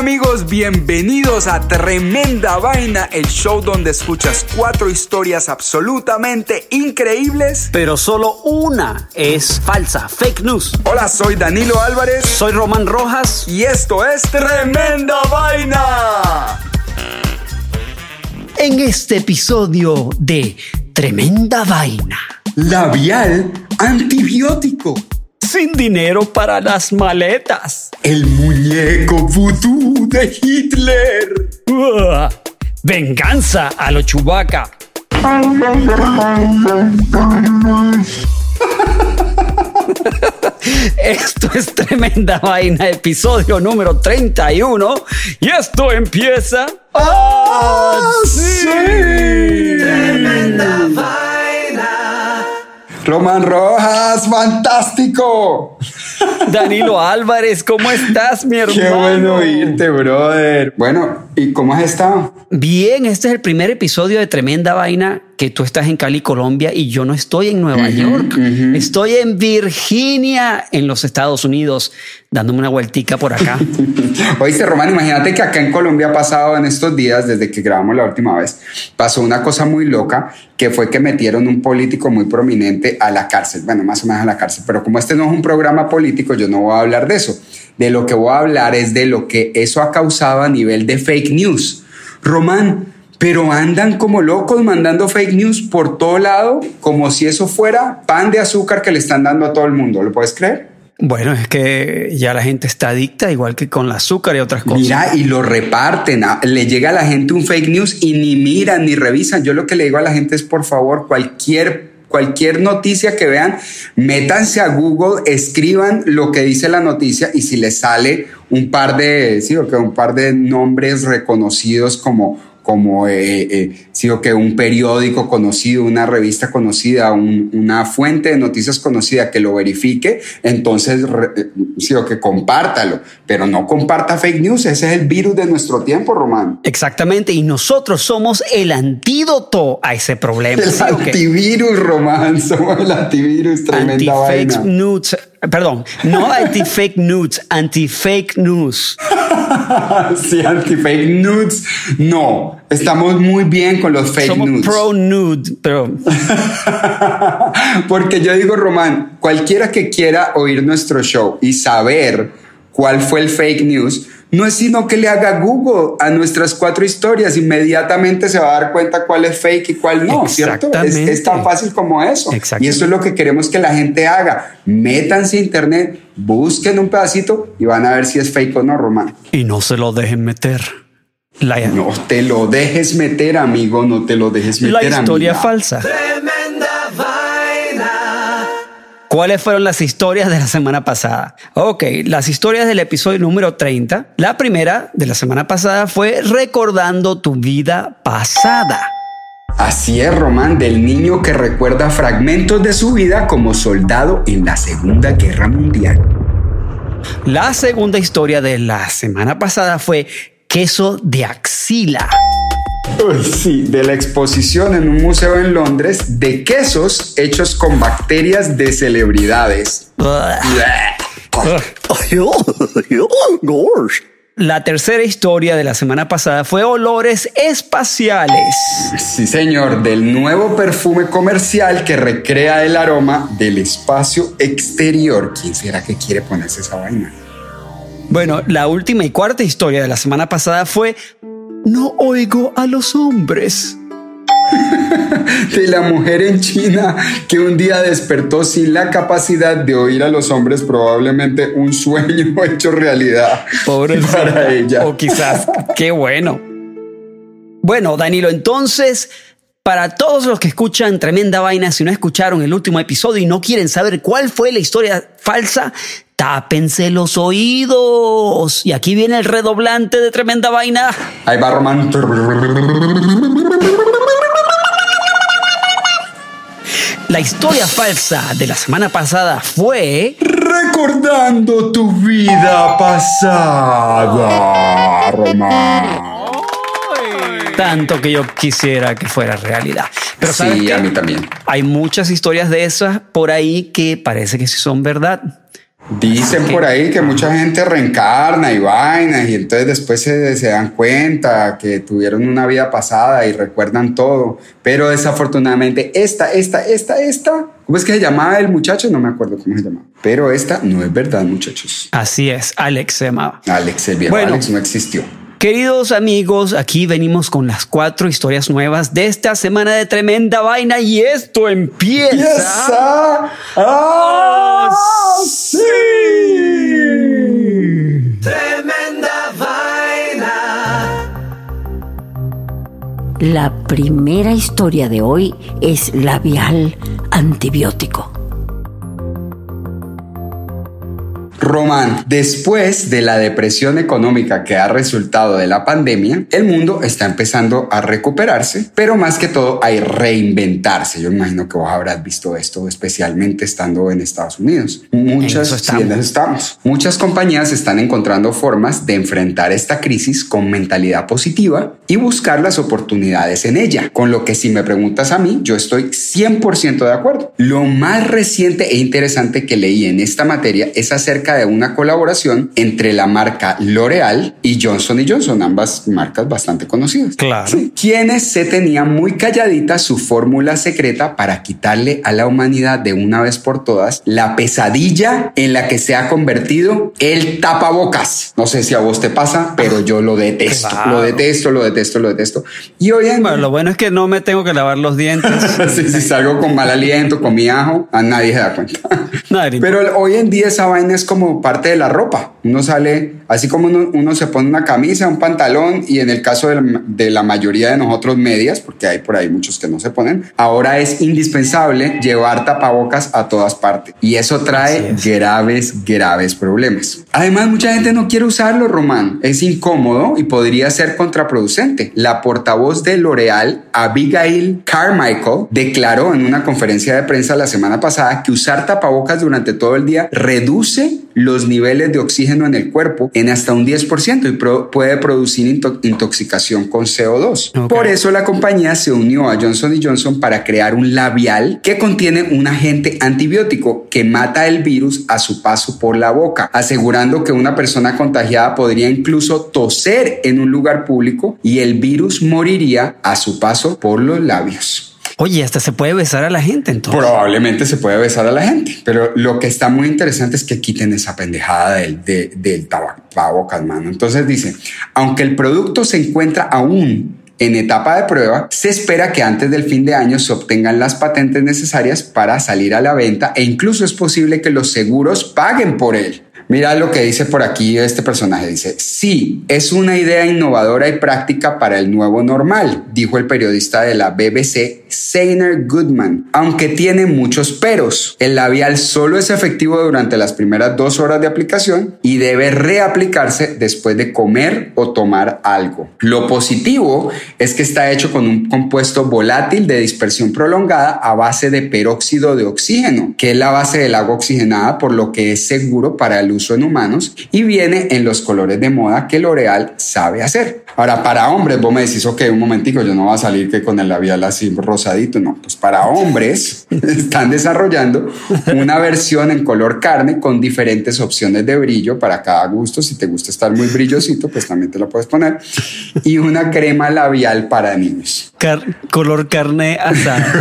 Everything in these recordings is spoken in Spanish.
amigos, bienvenidos a Tremenda Vaina, el show donde escuchas cuatro historias absolutamente increíbles. pero solo una es falsa, fake news. Hola, soy Danilo Álvarez Soy Román Rojas. y esto es Tremenda Vaina. En este episodio de Tremenda Vaina. Labial antibiótico. Sin dinero para las maletas. El muñeco vudú de Hitler. Uah. Venganza a lo chubaca. Esto es Tremenda Vaina, episodio número 31. Y esto empieza. así. Tremenda vaina. Román Rojas, fantástico. Danilo Álvarez, ¿cómo estás, mi hermano? Qué bueno oírte, brother. Bueno, ¿y cómo has estado? Bien, este es el primer episodio de Tremenda Vaina que tú estás en Cali, Colombia, y yo no estoy en Nueva York. Estoy en Virginia, en los Estados Unidos, dándome una vueltica por acá. Oíste, Román, imagínate que acá en Colombia ha pasado en estos días, desde que grabamos la última vez, pasó una cosa muy loca, que fue que metieron un político muy prominente a la cárcel. Bueno, más o menos a la cárcel, pero como este no es un programa político, yo no voy a hablar de eso. De lo que voy a hablar es de lo que eso ha causado a nivel de fake news. Román, pero andan como locos mandando fake news por todo lado, como si eso fuera pan de azúcar que le están dando a todo el mundo. ¿Lo puedes creer? bueno, es que ya la gente está adicta, igual que con el azúcar y otras cosas. Mira, y lo reparten. a- Le llega a la gente un fake news y ni miran ni revisan. Yo lo que le digo a la gente es, por favor, cualquier, cualquier noticia que vean, métanse a Google, escriban lo que dice la noticia y si les sale un par de, sí, o que un par de nombres reconocidos como como eh, eh, o que un periódico conocido, una revista conocida, un- una fuente de noticias conocida que lo verifique, entonces re- eh, sí, o que compártalo, pero no comparta fake news, ese es el virus de nuestro tiempo, Román. Exactamente, y nosotros somos el antídoto a ese problema. El antivirus, Román, somos el antivirus, tremenda Anti-fake vaina. news. Perdón, no anti-fake news, anti-fake news. sí, anti-fake news, no, estamos muy bien con los fake Somos news. pro nude, pero Porque yo digo, Román, cualquiera que quiera oír nuestro show y saber cuál fue el fake news, no es sino que le haga Google a nuestras cuatro historias, inmediatamente se va a dar cuenta cuál es fake y cuál no, ¿cierto? Es, es tan fácil como eso. Y eso es lo que queremos que la gente haga. Métanse a internet, busquen un pedacito y van a ver si es fake o no, Román. y no se lo dejen meter. La, No te lo dejes meter, amigo, no te lo dejes la meter. historia amiga. falsa. ¿Cuáles fueron las historias de la semana pasada? Ok, las historias del episodio número 30. La primera de la semana pasada fue recordando tu vida pasada. Así es, Román, del niño que recuerda fragmentos de su vida como soldado en la Segunda Guerra Mundial. La segunda historia de la semana pasada fue queso de axila. Sí, de la exposición en un museo en Londres de quesos hechos con bacterias de celebridades. La tercera historia de la semana pasada fue olores espaciales. Sí, señor, del nuevo perfume comercial que recrea el aroma del espacio exterior. ¿Quién será que quiere ponerse esa vaina? Bueno, la última y cuarta historia de la semana pasada fue No oigo a los hombres. de la mujer en China que un día despertó sin la capacidad de oír a los hombres, probablemente un sueño hecho realidad Pobre para ella. O quizás, qué bueno. Bueno, Danilo, entonces, para todos los que escuchan Tremenda Vaina, si no escucharon el último episodio y no quieren saber cuál fue la historia falsa, tápense los oídos. Y aquí viene el redoblante de Tremenda Vaina. Ahí va Román. La historia falsa de la semana pasada fue... Recordando tu vida pasada, Román. Tanto que yo quisiera que fuera realidad. Pero ¿sabes Sí, qué? a mí también. Hay muchas historias de esas por ahí que parece que sí son verdad. Dicen por ahí que mucha gente reencarna y vainas y entonces después se, se dan cuenta que tuvieron una vida pasada y recuerdan todo. Pero desafortunadamente esta, esta, esta, esta, ¿cómo es que se llamaba el muchacho? No me acuerdo cómo se llamaba. Pero esta no es verdad, muchachos. Así es, Alex se llamaba. Alex, el viejo Bueno. Alex no existió. Queridos amigos, aquí venimos con las cuatro historias nuevas de esta semana de tremenda vaina y esto empieza. ¡Empieza! ¡Ah, sí! Tremenda vaina. La primera historia de hoy es labial antibiótico. Román, después de la depresión económica que ha resultado de la pandemia, el mundo está empezando a recuperarse, pero más que todo hay reinventarse. Yo imagino que vos habrás visto esto, especialmente estando en Estados Unidos. Muchas eso estamos. tiendas estamos. Muchas compañías están encontrando formas de enfrentar esta crisis con mentalidad positiva y buscar las oportunidades en ella. Con lo que si me preguntas a mí, yo estoy 100% de acuerdo. Lo más reciente e interesante que leí en esta materia es acerca de una colaboración entre la marca L'Oreal y Johnson Johnson, ambas marcas bastante conocidas. Claro. Sí. Quienes se tenía muy calladita su fórmula secreta para quitarle a la humanidad de una vez por todas la pesadilla en la que se ha convertido el tapabocas. No sé si a vos te pasa, pero yo lo detesto, Claro. lo detesto, lo detesto, lo detesto. Y hoy en Bueno, lo bueno es que no me tengo que lavar los dientes. si, si salgo con mal aliento, con mi ajo, a nadie se da cuenta. Nadie. Pero hoy en día esa vaina es como parte de la ropa. Uno sale, así como uno, uno se pone una camisa, un pantalón y en el caso de la, de la mayoría de nosotros medias, porque hay por ahí muchos que no se ponen, ahora es indispensable llevar tapabocas a todas partes. Y eso trae graves, graves problemas. Además, mucha gente no quiere usarlo, Román. Es incómodo y podría ser contraproducente. La portavoz de L'Oreal, Abigail Carmichael, declaró en una conferencia de prensa la semana pasada que usar tapabocas durante todo el día reduce los niveles de oxígeno en el cuerpo en hasta un 10% y pro- puede producir into- intoxicación con CO2. Ok. Por eso la compañía se unió a Johnson Johnson para crear un labial que contiene un agente antibiótico que mata el virus a su paso por la boca, asegurando que una persona contagiada podría incluso toser en un lugar público y el virus moriría a su paso por los labios. Oye, hasta se puede besar a la gente entonces. Probablemente se puede besar a la gente, pero lo que está muy interesante es que quiten esa pendejada del, de- del mano. Entonces dice, aunque el producto se encuentra aún en etapa de prueba, se espera que antes del fin de año se obtengan las patentes necesarias para salir a la venta e incluso es posible que los seguros paguen por él. Mira lo que dice por aquí este personaje. Dice, sí, es una idea innovadora y práctica para el nuevo normal, dijo el periodista de la BBC, Sainer Goodman, aunque tiene muchos peros. El labial solo es efectivo durante las primeras dos horas de aplicación y debe reaplicarse después de comer o tomar algo. Lo positivo es que está hecho con un compuesto volátil de dispersión prolongada a base de peróxido de oxígeno, que es la base del agua oxigenada, por lo que es seguro para el uso en humanos y viene en los colores de moda que L'Oreal sabe hacer. Ahora, para hombres, vos me decís, ok, un momentico, yo no voy a salir que con el labial así rosadito, no, pues para hombres están desarrollando una versión en color carne con diferentes opciones de brillo para cada gusto. Si te gusta estar muy brillosito, pues también te lo puedes poner. Y una crema labial para niños. Car- color carne asada.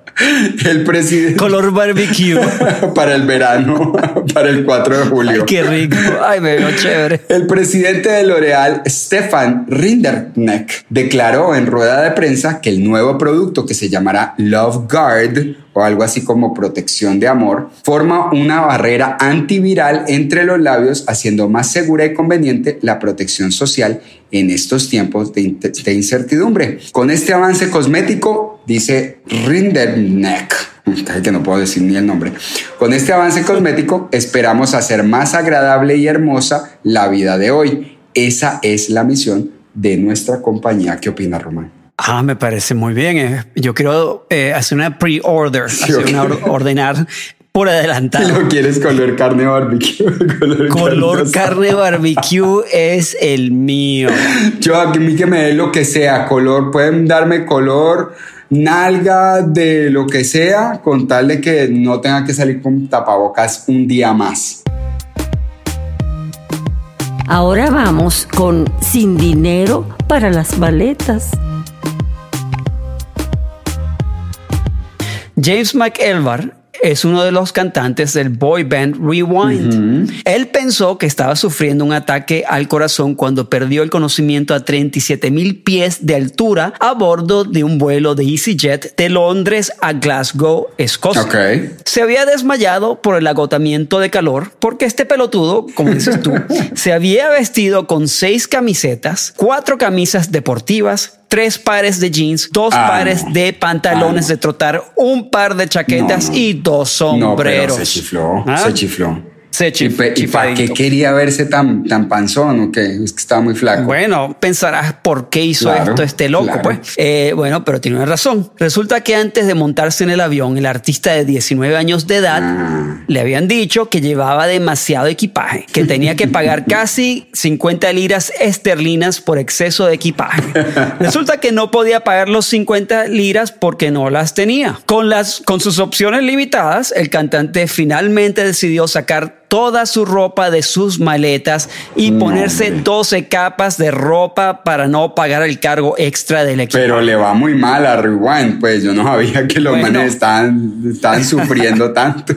El presidente. Color barbecue. para el verano, para el 4 de julio. Ay, qué rico. Ay, me veo chévere. El presidente de L'Oreal, Stefan Rinderknecht, declaró en rueda de prensa que el nuevo producto que se llamará Love Guard o algo así como protección de amor, forma una barrera antiviral entre los labios, haciendo más segura y conveniente la protección social en estos tiempos de, de incertidumbre. Con este avance cosmético, dice Rinderknecht, que no puedo decir ni el nombre. Con este avance cosmético esperamos hacer más agradable y hermosa la vida de hoy. Esa es la misión de nuestra compañía. ¿Qué opina Román? Ah, me parece muy bien. Eh. Yo quiero eh, hacer una pre-order, hacer una or- ordenar por adelantado. Lo quieres color carne barbecue. Color, Color carne carne barbecue es el mío. Yo a mí que me dé lo que sea, color, pueden darme color, nalga de lo que sea, con tal de que no tenga que salir con tapabocas un día más. Ahora vamos con Sin dinero para las maletas. James McElvar es uno de los cantantes del boy band Rewind. Él pensó que estaba sufriendo un ataque al corazón cuando perdió el conocimiento a 37 mil pies de altura a bordo de un vuelo de EasyJet de Londres a Glasgow, Escocia. Ok. Se había desmayado por el agotamiento de calor porque este pelotudo, como dices tú, se había vestido con seis camisetas, cuatro camisas deportivas, tres pares de jeans, dos Ah, pares no. de pantalones Ah, no. de trotar, un par de chaquetas No, no. y dos No, pero sombreros. se chifló, ¿Ah? se chifló. Se ¿Y, chif- y para qué quería verse tan, tan panzón o qué? Es que estaba muy flaco. Bueno, pensarás por qué hizo Claro, esto este loco, claro. pues. Eh, bueno, pero tiene una razón. Resulta que antes de montarse en el avión, el artista de 19 años de edad Ah. le habían dicho que llevaba demasiado equipaje, que tenía que pagar casi 50 liras esterlinas por exceso de equipaje. Resulta que no podía pagar los 50 liras porque no las tenía. Con las con sus opciones limitadas, el cantante finalmente decidió sacar toda su ropa de sus maletas y ponerse 12 capas de ropa para no pagar el cargo extra del equipo. Pero le va muy mal a Rewind, pues yo no sabía que los Bueno. manes estaban, estaban sufriendo tanto.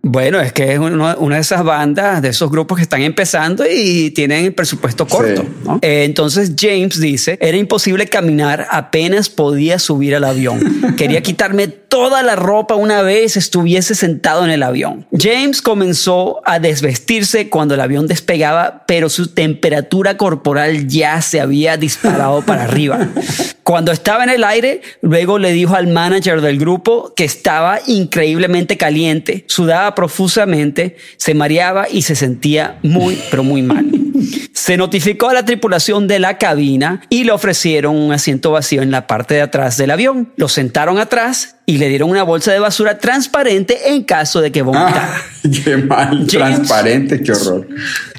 Bueno, es que es uno- una de esas bandas, de esos grupos que están empezando y tienen el presupuesto corto. Sí. ¿no? Eh, entonces James dice, era imposible caminar, apenas podía subir al avión. Quería quitarme toda la ropa una vez estuviese sentado en el avión. James comenzó a desvestirse cuando el avión despegaba, pero su temperatura corporal ya se había disparado para arriba. Cuando estaba en el aire, luego le dijo al manager del grupo que estaba increíblemente caliente, sudaba profusamente, se mareaba y se sentía muy, pero muy mal. Se notificó a la tripulación de la cabina y le ofrecieron un asiento vacío en la parte de atrás del avión. Lo sentaron atrás y le dieron una bolsa de basura transparente en caso de que vomitara. Ah, qué mal, James. transparente, qué horror.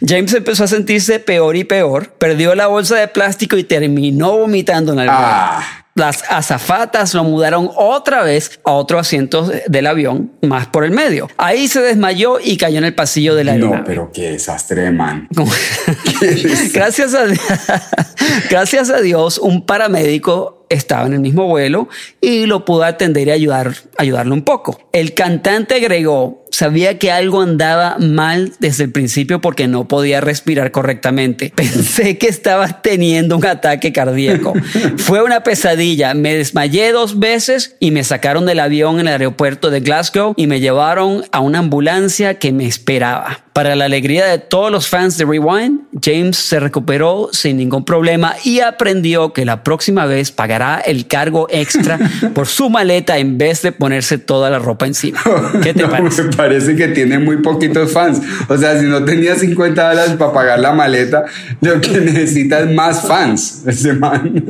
James empezó a sentirse peor y peor, perdió la bolsa de plástico y terminó vomitando en el avión. Ah, Las azafatas lo mudaron otra vez a otro asiento del avión, más por el medio. Ahí se desmayó y cayó en el pasillo de la no, aeronave. pero qué desastre de man. gracias, a, gracias a Dios, un paramédico estaba en el mismo vuelo y lo pudo atender y ayudar, ayudarlo un poco. El cantante agregó, sabía que algo andaba mal desde el principio porque no podía respirar correctamente. Pensé que estaba teniendo un ataque cardíaco. Fue una pesadilla. Me desmayé dos veces y me sacaron del avión en el aeropuerto de Glasgow y me llevaron a una ambulancia que me esperaba. Para la alegría de todos los fans de Rewind, James se recuperó sin ningún problema y aprendió que la próxima vez pagará el cargo extra por su maleta en vez de ponerse toda la ropa encima. ¿Qué te No, parece? Me parece que tiene muy poquitos fans. O sea, si no tenía 50 dólares para pagar la maleta, lo que necesita es más fans. Ese man.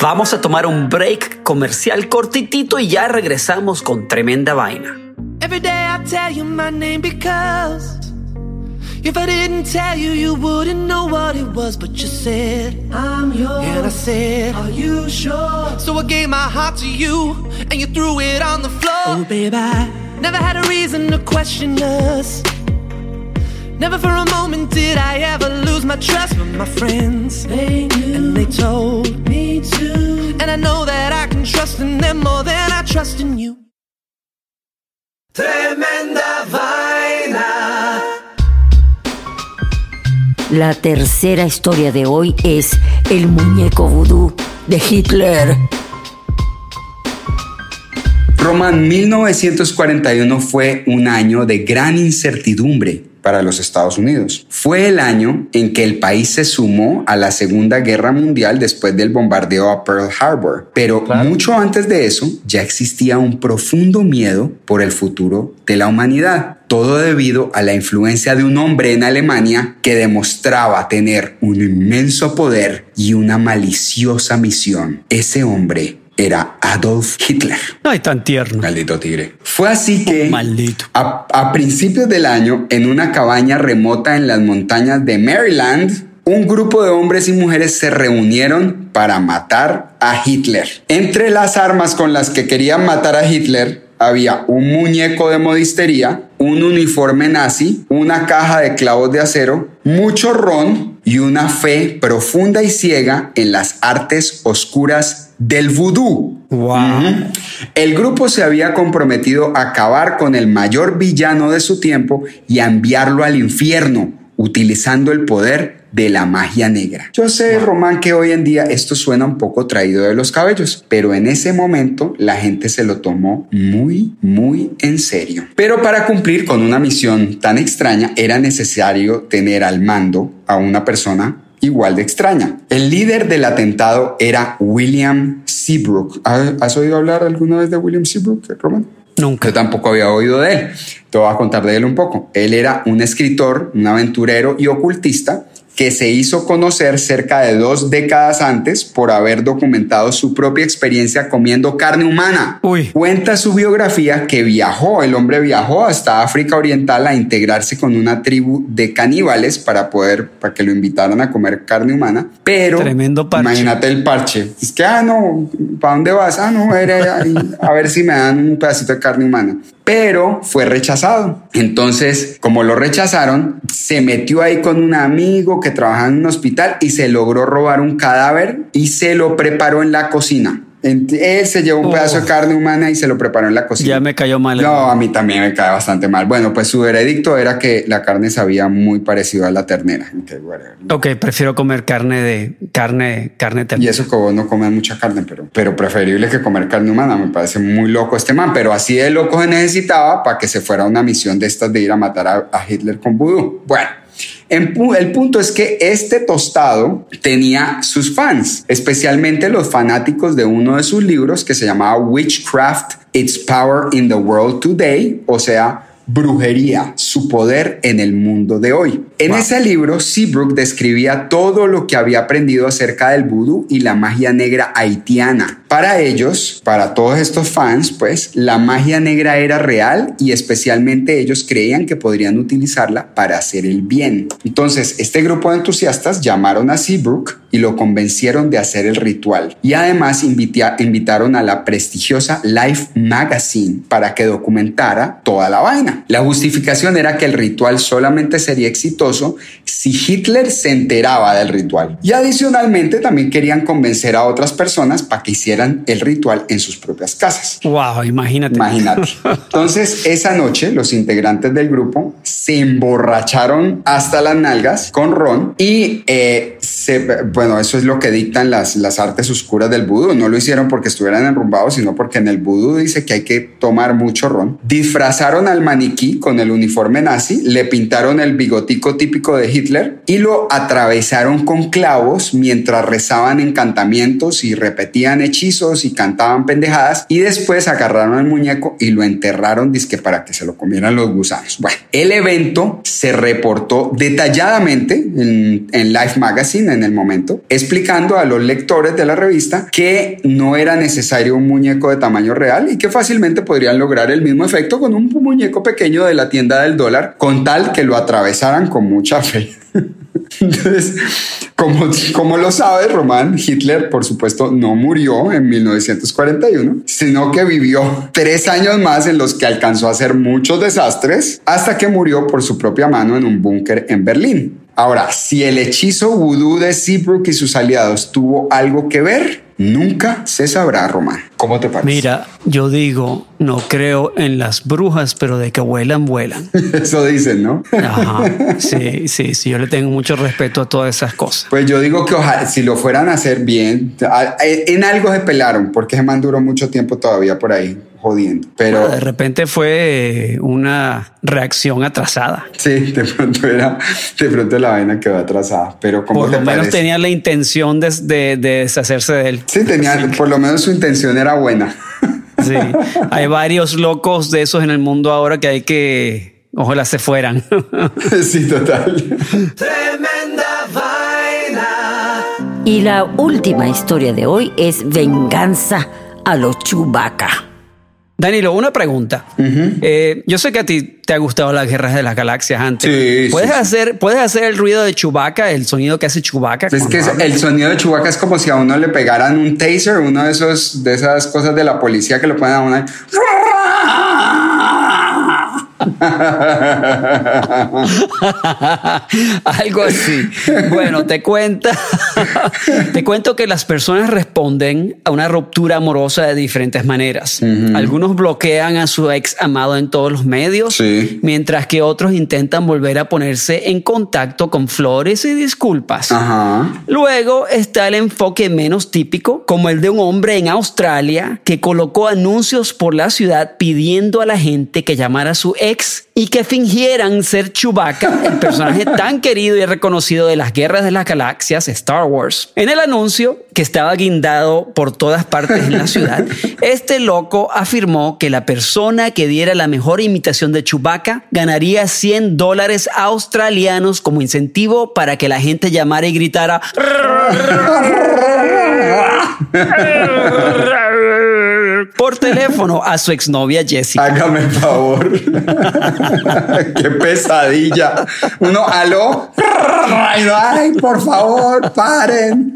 Vamos a tomar un break comercial cortitito y ya regresamos con tremenda vaina. Every day I tell you my name because if I didn't tell you, you wouldn't know what it was. But you said, I'm yours. And I said, Are you sure? So I gave my heart to you and you threw it on the floor. Oh, babe, I never had a reason to question us. Never for a moment did I ever lose my trust with my friends. They knew, and they told me to. And I know that I can trust in them more than I trust in you. Tremenda La tercera historia de hoy es el muñeco vudú de Hitler. Roman 1941 fue un año de gran incertidumbre para los Estados Unidos. Fue el año en que el país se sumó a la Segunda Guerra Mundial después del bombardeo a Pearl Harbor. Pero mucho antes de eso ya existía un profundo miedo por el futuro de la humanidad. Todo debido a la influencia de un hombre en Alemania que demostraba tener un inmenso poder y una maliciosa misión. Ese hombre era Adolf Hitler. Ay, tan tierno. Maldito tigre. Fue así que Maldito. a, a principios del año, en una cabaña remota en las montañas de Maryland, un grupo de hombres y mujeres se reunieron para matar a Hitler. Entre las armas con las que querían matar a Hitler había un muñeco de modistería, un uniforme nazi, una caja de clavos de acero, mucho ron y una fe profunda y ciega en las artes oscuras del vudú. Wow. El grupo se había comprometido a acabar con el mayor villano de su tiempo y a enviarlo al infierno, utilizando el poder de la magia negra. Yo sé, Román, que hoy en día esto suena un poco traído de los cabellos, pero en ese momento la gente se lo tomó muy, muy en serio. Pero para cumplir con una misión tan extraña era necesario tener al mando a una persona igual de extraña. El líder del atentado era William Seabrook. ¿Has oído hablar alguna vez de William Seabrook, Román? Nunca. Yo tampoco había oído de él. Te voy a contar de él un poco. Él era un escritor, un aventurero y ocultista que se hizo conocer cerca de dos décadas antes por haber documentado su propia experiencia comiendo carne humana. Uy. Cuenta su biografía que viajó, el hombre viajó hasta África Oriental a integrarse con una tribu de caníbales para poder, para que lo invitaran a comer carne humana, pero Tremendo parche. imagínate el parche. Es que, ah, no, ¿para dónde vas? Ah, no, a ver si me dan un pedacito de carne humana. Pero fue rechazado. Entonces, como lo rechazaron, se metió ahí con un amigo que trabajaba en un hospital y se logró robar un cadáver y se lo preparó en la cocina. Él se llevó un Oh. pedazo de carne humana y se lo preparó en la cocina. Ya me cayó mal. No, a mí también me cae bastante mal. Bueno, pues su veredicto era que la carne sabía muy parecido a la ternera. Ok, prefiero comer carne de carne, carne Y ternera. eso que vos no comes mucha carne, pero, pero preferible que comer carne humana. Me parece muy loco este man, pero así de loco se necesitaba para que se fuera a una misión de estas de ir a matar a, a Hitler con vudú. Bueno. El punto es que este tostado tenía sus fans, especialmente los fanáticos de uno de sus libros que se llamaba Witchcraft, Its Power in the World Today, o sea, brujería, su poder en el mundo de hoy. En ese libro, Seabrook describía todo lo que había aprendido acerca del vudú y la magia negra haitiana. Para ellos, para todos estos fans, pues, la magia negra era real y especialmente ellos creían que podrían utilizarla para hacer el bien. Entonces, este grupo de entusiastas llamaron a Seabrook y lo convencieron de hacer el ritual. Y además invita- invitaron a la prestigiosa Life Magazine para que documentara toda la vaina. La justificación era que el ritual solamente sería exitoso si Hitler se enteraba del ritual. Y adicionalmente también querían convencer a otras personas para que hicieran el ritual en sus propias casas. Wow, imagínate. Imagínate. Entonces, esa noche, los integrantes del grupo se emborracharon hasta las nalgas con ron y eh, se, bueno, eso es lo que dictan las, las artes oscuras del vudú. No lo hicieron porque estuvieran enrumbados, sino porque en el vudú dice que hay que tomar mucho ron. Disfrazaron al maniquí con el uniforme nazi, le pintaron el bigotico típico de Hitler y lo atravesaron con clavos mientras rezaban encantamientos y repetían hechizos y cantaban pendejadas y después agarraron al muñeco y lo enterraron disque para que se lo comieran los gusanos. Bueno, el evento se reportó detalladamente en, en Life Magazine en el momento, explicando a los lectores de la revista que no era necesario un muñeco de tamaño real y que fácilmente podrían lograr el mismo efecto con un muñeco pequeño de la tienda del dólar, con tal que lo atravesaran con mucha fe. Entonces, como, como lo sabes, Román, Hitler, por supuesto, no murió en 1941, sino que vivió tres años más en los que alcanzó a hacer muchos desastres hasta que murió por su propia mano en un búnker en Berlín. Ahora, si el hechizo vudú de Seabrook y sus aliados tuvo algo que ver, nunca se sabrá, Román. ¿Cómo te parece? Mira, yo digo, no creo en las brujas, pero de que vuelan, vuelan. Eso dicen, ¿no? Ajá. Sí, sí, sí. Yo le tengo mucho respeto a todas esas cosas. Pues yo digo que ojalá, si lo fueran a hacer bien, en algo se pelaron, porque man duró mucho tiempo todavía por ahí jodiendo. Pero De repente fue una reacción atrasada. sí, de pronto era, de pronto la vaina quedó atrasada. Pero como Por lo menos tenía la intención de, de- de deshacerse de él. Sí, tenía, por lo menos su intención era buena. Sí. Hay varios locos de esos en el mundo ahora que hay que, ojalá se fueran. sí, total. Tremenda vaina. Y la última historia de hoy es venganza a los Chewbacca. Danilo, una pregunta. Eh, yo sé que a ti te ha gustado las guerras de las galaxias antes. Sí, ¿Puedes, sí, sí. hacer, ¿Puedes hacer el ruido de Chewbacca, el sonido que hace Chewbacca? Es que habla? el sonido de Chewbacca es como si a uno le pegaran un taser, uno de esos de esas cosas de la policía que lo ponen a uno. Algo así. Bueno, te cuenta, te cuento que las personas responden a una ruptura amorosa de diferentes maneras. Algunos bloquean a su ex amado en todos los medios, Sí. mientras que otros intentan volver a ponerse en contacto con flores y disculpas. Ajá. Luego está el enfoque menos típico, como el de un hombre en Australia que colocó anuncios por la ciudad pidiendo a la gente que llamara a su ex y que fingieran ser Chewbacca, el personaje tan querido y reconocido de las guerras de las galaxias, Star Wars. En el anuncio, que estaba guindado por todas partes en la ciudad, este loco afirmó que la persona que diera la mejor imitación de Chewbacca ganaría 100 dólares australianos como incentivo para que la gente llamara y gritara por teléfono a su exnovia Jessica. Hágame el favor. Qué pesadilla. Uno, aló. Ay, por favor, paren.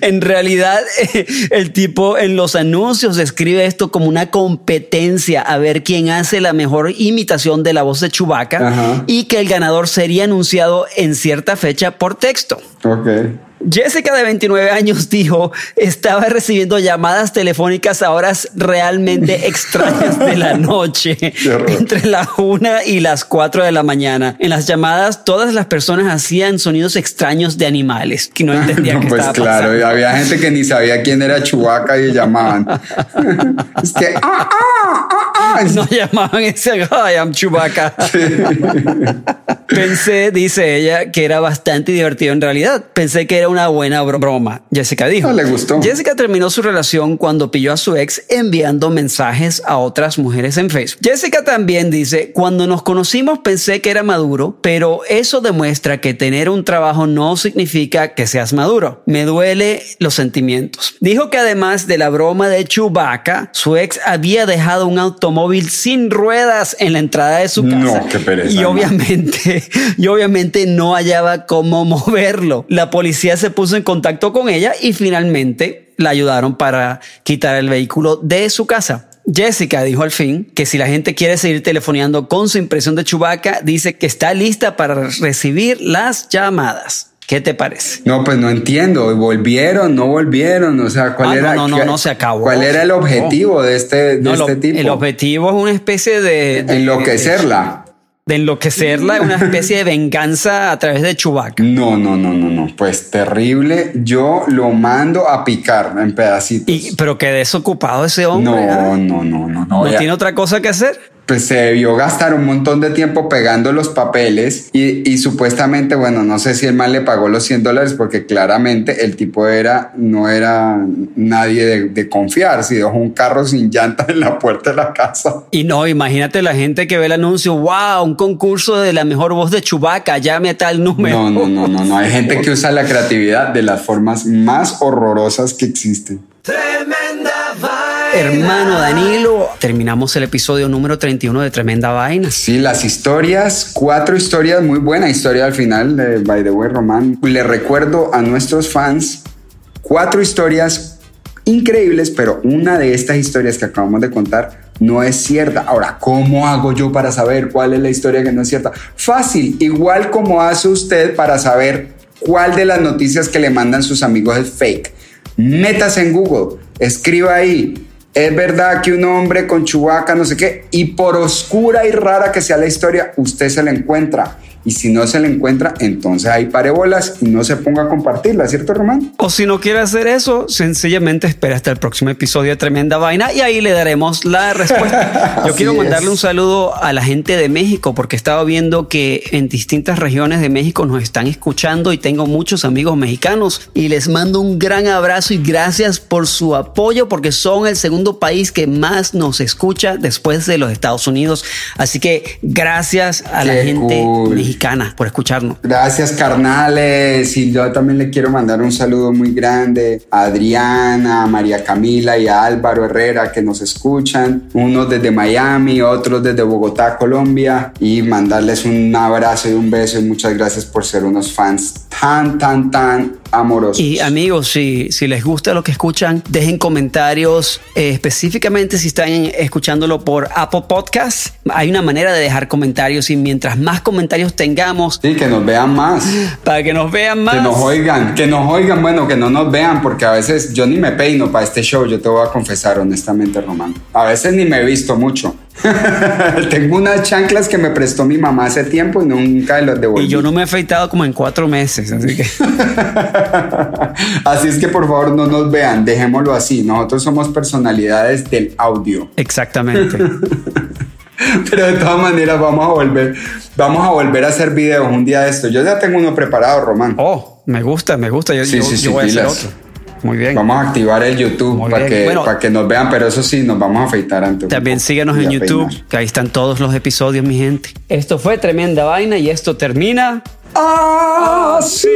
en realidad, eh, el tipo en los anuncios describe esto como una competencia a ver quién hace la mejor imitación de la voz de Chewbacca Ajá. y que el ganador sería anunciado en cierta fecha por texto. Ok. Jessica de 29 años dijo estaba recibiendo llamadas telefónicas a horas realmente extrañas de la noche entre las 1 y las 4 de la mañana. En las llamadas todas las personas hacían sonidos extraños de animales que no entendían No, qué pues estaba claro, pasando. había gente que ni sabía quién era Chewbacca y llamaban. es que, ah, ah, ah, ah. No llamaban ese I am Chewbacca. Pensé, dice ella, que era bastante divertido en realidad. Pensé que era una buena bro- broma. Jessica dijo. No le gustó. Jessica terminó su relación cuando pilló a su ex enviando mensajes a otras mujeres en Facebook. Jessica también dice, cuando nos conocimos pensé que era maduro, pero eso demuestra que tener un trabajo no significa que seas maduro. Me duele los sentimientos. Dijo que además de la broma de Chewbacca, su ex había dejado un automóvil sin ruedas en la entrada de su No, casa. qué pereza, Y obviamente, y obviamente no hallaba cómo moverlo. La policía se puso en contacto con ella y finalmente la ayudaron para quitar el vehículo de su casa. Jessica dijo al fin que si la gente quiere seguir telefoneando con su impresión de Chewbacca, dice que está lista para recibir las llamadas. ¿Qué te parece? No, pues no entiendo. ¿Volvieron? ¿No volvieron? O sea, ¿cuál Ah, no, era? no, no, qué- no, se acabó, ¿Cuál era el objetivo de este, de No, este lo- tipo? el objetivo es una especie de, de- Enloquecerla. de enloquecerla, una especie de venganza a través de Chewbacca. No, no, no, no, no. Pues terrible. Yo lo mando a picar en pedacitos. Y, pero que desocupado ese hombre. no, ¿ah? no, no, no, no. ¿No Ya- tiene otra cosa que hacer? Pues se debió gastar un montón de tiempo pegando los papeles y, y supuestamente, bueno, no sé si el mal le pagó los 100 dólares porque claramente el tipo era, no era nadie de, de confiar, si dejó un carro sin llanta en la puerta de la casa. Y no, imagínate la gente que ve el anuncio, wow, un concurso de la mejor voz de Chubaca, llame a tal número. No, no, no, no, no. Hay gente que usa la creatividad de las formas más horrorosas que existen. Tremenda. Hermano Danilo, terminamos el episodio número 31 de Tremenda Vaina. Sí, las historias, cuatro historias, muy buena historia al final de By the Way Román. Le recuerdo a nuestros fans cuatro historias increíbles, pero una de estas historias que acabamos de contar no es cierta. Ahora, ¿cómo hago yo para saber cuál es la historia que no es cierta? Fácil, igual como hace usted para saber cuál de las noticias que le mandan sus amigos es fake. Métase en Google, escriba ahí. Es verdad que un hombre con chubaca, no sé qué, y por oscura y rara que sea la historia, usted se la encuentra y si no se le encuentra, entonces ahí pare bolas y no se ponga a compartirla, ¿cierto, Román? O si no quiere hacer eso, sencillamente espera hasta el próximo episodio de Tremenda Vaina y ahí le daremos la respuesta. Yo quiero mandarle un saludo a la gente de México porque he estado viendo que en distintas regiones de México nos están escuchando y tengo muchos amigos mexicanos y les mando un gran abrazo y gracias por su apoyo porque son el segundo país que más nos escucha después de los Estados Unidos. Así que gracias a la gente mexicana por escucharnos. Gracias, carnales. Y yo también le quiero mandar un saludo muy grande a Adriana, a María Camila y a Álvaro Herrera que nos escuchan. Unos desde Miami, otros desde Bogotá, Colombia. Y mandarles un abrazo y un beso y muchas gracias por ser unos fans tan, tan, tan amorosos. Y amigos, si, si les gusta lo que escuchan, dejen comentarios eh, específicamente si están escuchándolo por Apple Podcasts. Hay una manera de dejar comentarios y mientras más comentarios tengamos. Sí, que nos vean más. Para que nos vean más. Que nos oigan, que nos oigan, bueno, que no nos vean, porque a veces yo ni me peino para este show, yo te voy a confesar honestamente, Román. A veces ni me he visto mucho. Tengo unas chanclas que me prestó mi mamá hace tiempo y nunca las devolví. Y yo no me he afeitado como en cuatro meses, así que. así es que por favor no nos vean, dejémoslo así. Nosotros somos personalidades del audio. Exactamente. Pero de todas maneras vamos a volver, vamos a volver a hacer videos un día de esto. Yo ya tengo uno preparado, Román. Oh, me gusta, me gusta. Yo, sí, sí, sí, voy a hacer otro. Muy bien. Vamos a activar el YouTube para que, para que nos vean, pero eso sí, nos vamos a afeitar antes. También síguenos en YouTube, que ahí están todos los episodios, mi gente. Esto fue tremenda vaina y esto termina así.